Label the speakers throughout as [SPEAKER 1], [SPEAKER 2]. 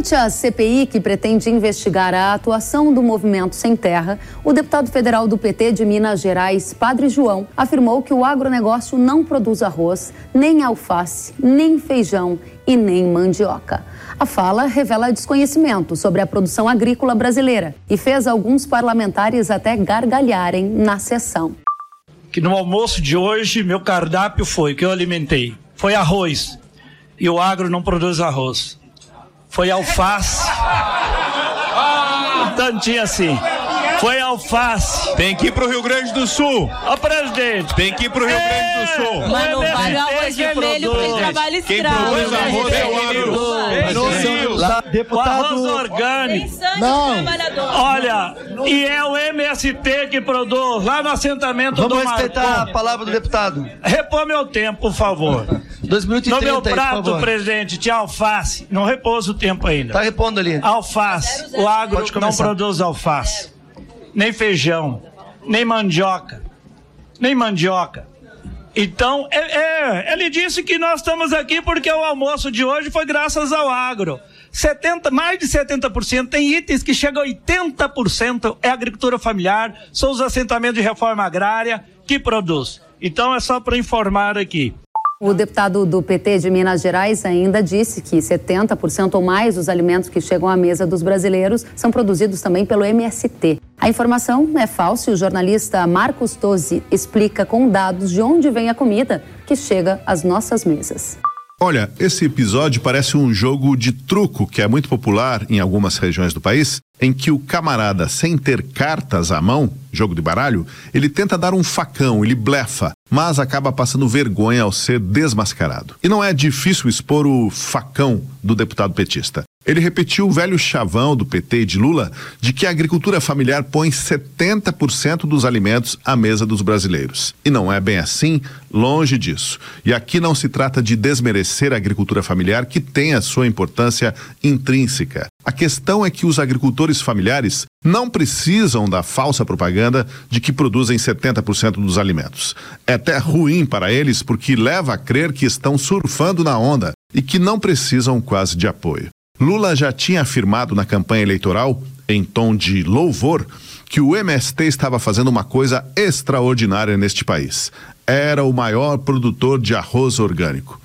[SPEAKER 1] Durante a CPI, que pretende investigar a atuação do movimento Sem Terra, o deputado federal do PT de Minas Gerais, Padre João, afirmou que o agronegócio não produz arroz, nem alface, nem feijão e nem mandioca. A fala revela desconhecimento sobre a produção agrícola brasileira e fez alguns parlamentares até gargalharem na sessão.
[SPEAKER 2] Que no almoço de hoje, meu cardápio foi, que eu alimentei, foi arroz. E o agro não produz arroz. Foi alface. Um tantinho assim. Foi alface.
[SPEAKER 3] Tem que ir pro Rio Grande do Sul.
[SPEAKER 2] Ó, presidente.
[SPEAKER 3] Tem que ir pro Rio Grande do Sul.
[SPEAKER 4] Mas não vale o arroz vermelho porque trabalho
[SPEAKER 3] Quem
[SPEAKER 4] escravo.
[SPEAKER 3] produz arroz é o
[SPEAKER 2] Rio.
[SPEAKER 5] Deputado.
[SPEAKER 2] arroz orgânico.
[SPEAKER 5] Não.
[SPEAKER 2] Olha, e é o MST que produz lá no assentamento
[SPEAKER 5] Vamos
[SPEAKER 2] do
[SPEAKER 5] respeitar a
[SPEAKER 2] Marcon.
[SPEAKER 5] palavra do deputado.
[SPEAKER 2] Repõe meu tempo, por favor.
[SPEAKER 5] Dois minutos e
[SPEAKER 2] No
[SPEAKER 5] trinta
[SPEAKER 2] meu
[SPEAKER 5] aí, por
[SPEAKER 2] prato,
[SPEAKER 5] favor.
[SPEAKER 2] presidente, tinha alface. Não repouso o tempo ainda.
[SPEAKER 5] Tá repondo ali.
[SPEAKER 2] Alface. O agro não produz alface. Nem feijão. Nem mandioca. Nem mandioca. Então, é, é, ele disse que nós estamos aqui porque o almoço de hoje foi graças ao agro. 70, mais de 70%, tem itens que chegam a 80% é agricultura familiar, são os assentamentos de reforma agrária que produz. Então é só para informar aqui.
[SPEAKER 1] O deputado do PT de Minas Gerais ainda disse que 70% ou mais dos alimentos que chegam à mesa dos brasileiros são produzidos também pelo MST. A informação é falsa e o jornalista Marcos Tosi explica com dados de onde vem a comida que chega às nossas mesas.
[SPEAKER 6] Olha, esse episódio parece um jogo de truco que é muito popular em algumas regiões do país, em que o camarada, sem ter cartas à mão, jogo de baralho, ele tenta dar um facão, ele blefa, mas acaba passando vergonha ao ser desmascarado. E não é difícil expor o facão do deputado petista. Ele repetiu o velho chavão do PT e de Lula de que a agricultura familiar põe 70% dos alimentos à mesa dos brasileiros. E não é bem assim, longe disso. E aqui não se trata de desmerecer a agricultura familiar, que tem a sua importância intrínseca. A questão é que os agricultores familiares não precisam da falsa propaganda de que produzem 70% dos alimentos. É até ruim para eles porque leva a crer que estão surfando na onda e que não precisam quase de apoio. Lula já tinha afirmado na campanha eleitoral, em tom de louvor, que o MST estava fazendo uma coisa extraordinária neste país. Era o maior produtor de arroz orgânico.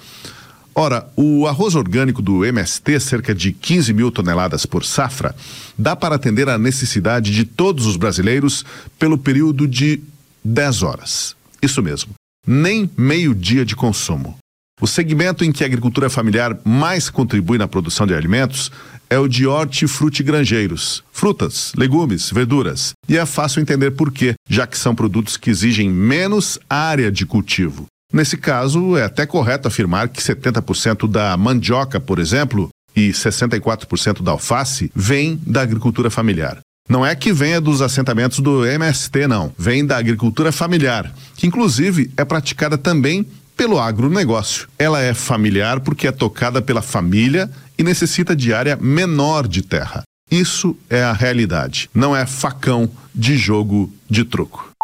[SPEAKER 6] Ora, o arroz orgânico do MST, cerca de 15 mil toneladas por safra, dá para atender a necessidade de todos os brasileiros pelo período de 10 horas. Isso mesmo, nem meio-dia de consumo. O segmento em que a agricultura familiar mais contribui na produção de alimentos é o de hortifrutigranjeiros, frutas, legumes, verduras. E é fácil entender por quê, já que são produtos que exigem menos área de cultivo. Nesse caso, é até correto afirmar que 70% da mandioca, por exemplo, e 64% da alface vem da agricultura familiar. Não é que venha dos assentamentos do MST, não. Vem da agricultura familiar, que inclusive é praticada também pelo agronegócio. Ela é familiar porque é tocada pela família e necessita de área menor de terra. Isso é a realidade, não é facão de jogo de truco.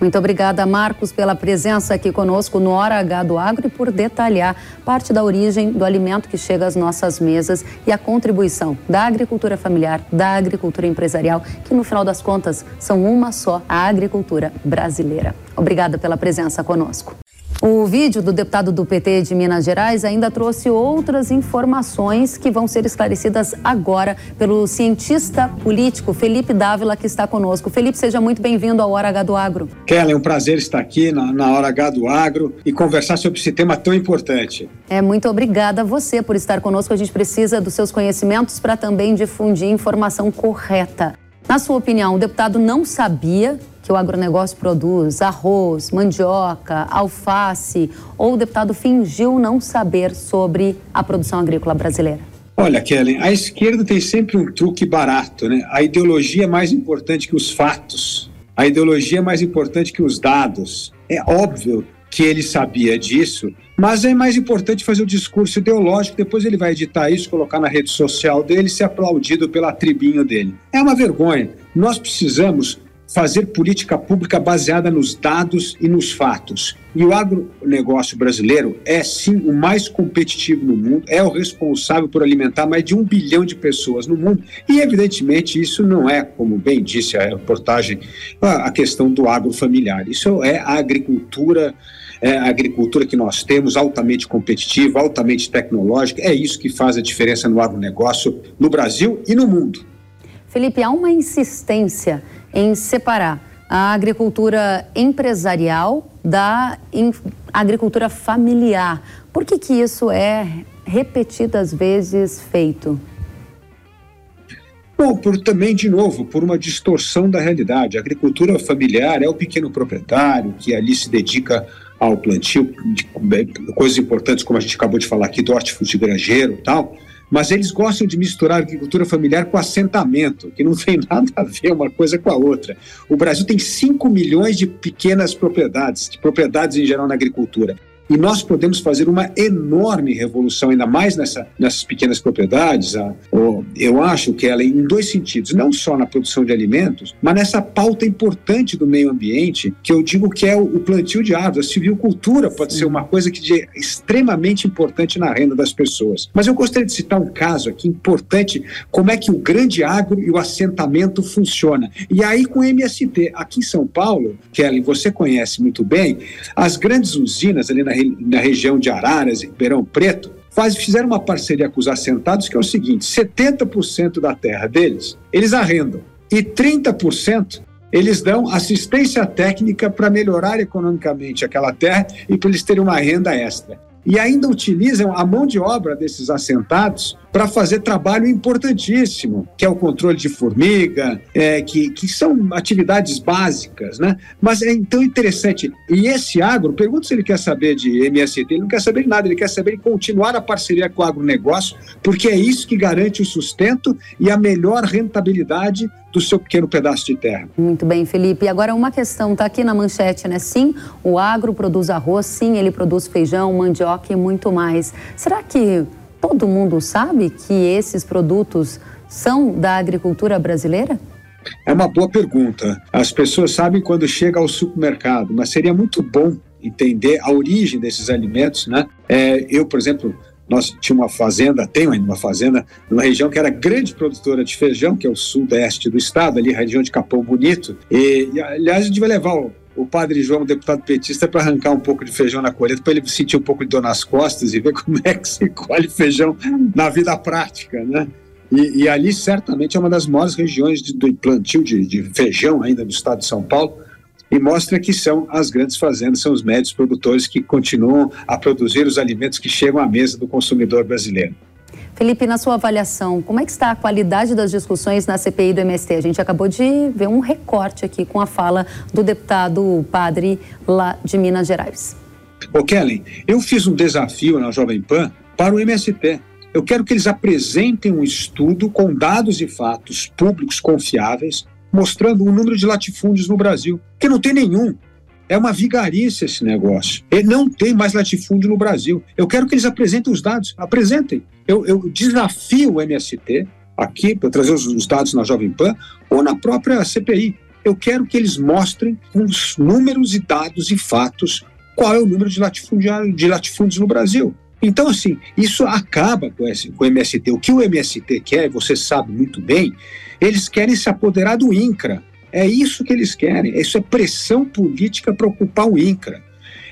[SPEAKER 1] Muito obrigada, Marcos, pela presença aqui conosco no Hora H do Agro e por detalhar parte da origem do alimento que chega às nossas mesas e a contribuição da agricultura familiar, da agricultura empresarial, que no final das contas são uma só, a agricultura brasileira. Obrigada pela presença conosco. O vídeo do deputado do PT de Minas Gerais ainda trouxe outras informações que vão ser esclarecidas agora pelo cientista político Felipe Dávila, que está conosco. Felipe, seja muito bem-vindo ao Hora H do Agro.
[SPEAKER 7] Kellen, é um prazer estar aqui na, na Hora H do Agro e conversar sobre esse tema tão importante.
[SPEAKER 1] É, muito obrigada a você por estar conosco. A gente precisa dos seus conhecimentos para também difundir informação correta. Na sua opinião, o deputado não sabia que o agronegócio produz arroz, mandioca, alface, ou o deputado fingiu não saber sobre a produção agrícola brasileira?
[SPEAKER 7] Olha, Kellen, a esquerda tem sempre um truque barato, né? A ideologia é mais importante que os fatos. A ideologia é mais importante que os dados. É óbvio que ele sabia disso, mas é mais importante fazer o discurso ideológico, depois ele vai editar isso, colocar na rede social dele ser aplaudido pela tribinho dele. É uma vergonha. Nós precisamos fazer política pública baseada nos dados e nos fatos. E o agronegócio brasileiro é sim o mais competitivo no mundo, é o responsável por alimentar mais de um bilhão de pessoas no mundo. E, evidentemente, isso não é, como bem disse a reportagem, a questão do agrofamiliar. Isso é a agricultura é a agricultura que nós temos, altamente competitiva, altamente tecnológica, é isso que faz a diferença no agronegócio no Brasil e no mundo.
[SPEAKER 1] Felipe, há uma insistência em separar a agricultura empresarial da agricultura familiar. Por que, que isso é repetidas vezes feito?
[SPEAKER 7] Bom, por também, de novo, por uma distorção da realidade. A agricultura familiar é o pequeno proprietário que ali se dedica ao plantio de coisas importantes, como a gente acabou de falar aqui, do hortifruti granjeiro e tal, mas eles gostam de misturar agricultura familiar com assentamento, que não tem nada a ver uma coisa com a outra. O Brasil tem 5 milhões de pequenas propriedades, de propriedades em geral na agricultura. E nós podemos fazer uma enorme revolução, ainda mais nessa, nessas pequenas propriedades. eu acho que ela, em dois sentidos, não só na produção de alimentos, mas nessa pauta importante do meio ambiente, que eu digo que é o, o plantio de árvores. A civicultura pode ser uma coisa que é extremamente importante na renda das pessoas. Mas eu gostaria de citar um caso aqui importante, como é que o grande agro e o assentamento funciona. E aí com o MST, aqui em São Paulo, Kelly, você conhece muito bem, as grandes usinas ali na na região de Araras, em Ribeirão Preto, faz, fizeram uma parceria com os assentados que é o seguinte: 70% da terra deles eles arrendam e 30% eles dão assistência técnica para melhorar economicamente aquela terra e para eles terem uma renda extra e ainda utilizam a mão de obra desses assentados para fazer trabalho importantíssimo, que é o controle de formiga, é, que, que são atividades básicas, né? Mas é então interessante. E esse agro, pergunta se ele quer saber de MST, ele não quer saber de nada, ele quer saber continuar a parceria com o agronegócio, porque é isso que garante o sustento e a melhor rentabilidade do seu pequeno pedaço de terra.
[SPEAKER 1] Muito bem, Felipe. E agora uma questão, está aqui na manchete, né? Sim, o agro produz arroz, sim, ele produz feijão, mandioca e muito mais. Será que todo mundo sabe que esses produtos são da agricultura brasileira?
[SPEAKER 7] É uma boa pergunta. As pessoas sabem quando chega ao supermercado, mas seria muito bom entender a origem desses alimentos, né? É, eu, por exemplo, nós tínhamos uma fazenda, tenho ainda uma fazenda, numa região que era grande produtora de feijão, que é o sudeste do estado, ali, região de Capão Bonito. E, e aliás, a gente vai levar o, o padre João, deputado petista, para arrancar um pouco de feijão na colheita, para ele sentir um pouco de dor nas costas e ver como é que se colhe feijão na vida prática, né? E, e ali certamente é uma das maiores regiões de, do plantio de, de feijão ainda no estado de São Paulo e mostra que são as grandes fazendas, são os médios produtores que continuam a produzir os alimentos que chegam à mesa do consumidor brasileiro.
[SPEAKER 1] Felipe, na sua avaliação, como é que está a qualidade das discussões na CPI do MST? A gente acabou de ver um recorte aqui com a fala do deputado padre lá de Minas Gerais.
[SPEAKER 7] Ô Kellen, eu fiz um desafio na Jovem Pan para o MST. Eu quero que eles apresentem um estudo com dados e fatos públicos confiáveis mostrando o número de latifúndios no Brasil, que não tem nenhum. É uma vigarice esse negócio. Ele não tem mais latifúndio no Brasil. Eu quero que eles apresentem os dados. Apresentem. Eu, eu desafio o MST aqui para trazer os, os dados na Jovem Pan ou na própria CPI. Eu quero que eles mostrem os números e dados e fatos qual é o número de, de latifúndios no Brasil. Então, assim, isso acaba com, o MST. O que o MST quer, você sabe muito bem, eles querem se apoderar do INCRA. É isso que eles querem. Isso é pressão política para ocupar o INCRA.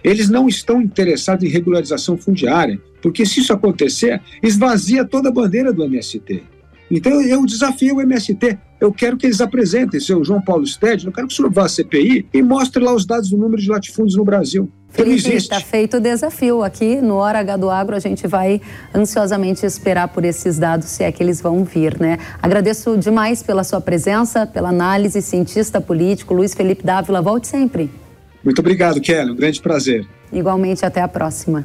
[SPEAKER 7] Eles não estão interessados em regularização fundiária, porque se isso acontecer, esvazia toda a bandeira do MST. Então eu desafio o MST. Eu quero que eles apresentem, seu João Paulo Stede, eu quero que o senhor vá à CPI e mostre lá os dados do número de latifúndios no Brasil.
[SPEAKER 1] Felipe, está feito o desafio. Aqui no Hora H do Agro, a gente vai ansiosamente esperar por esses dados, se é que eles vão vir, né? Agradeço demais pela sua presença, pela análise, cientista político, Luiz Felipe Dávila. Volte sempre.
[SPEAKER 7] Muito obrigado, Kelly. Um grande prazer.
[SPEAKER 1] Igualmente, até a próxima.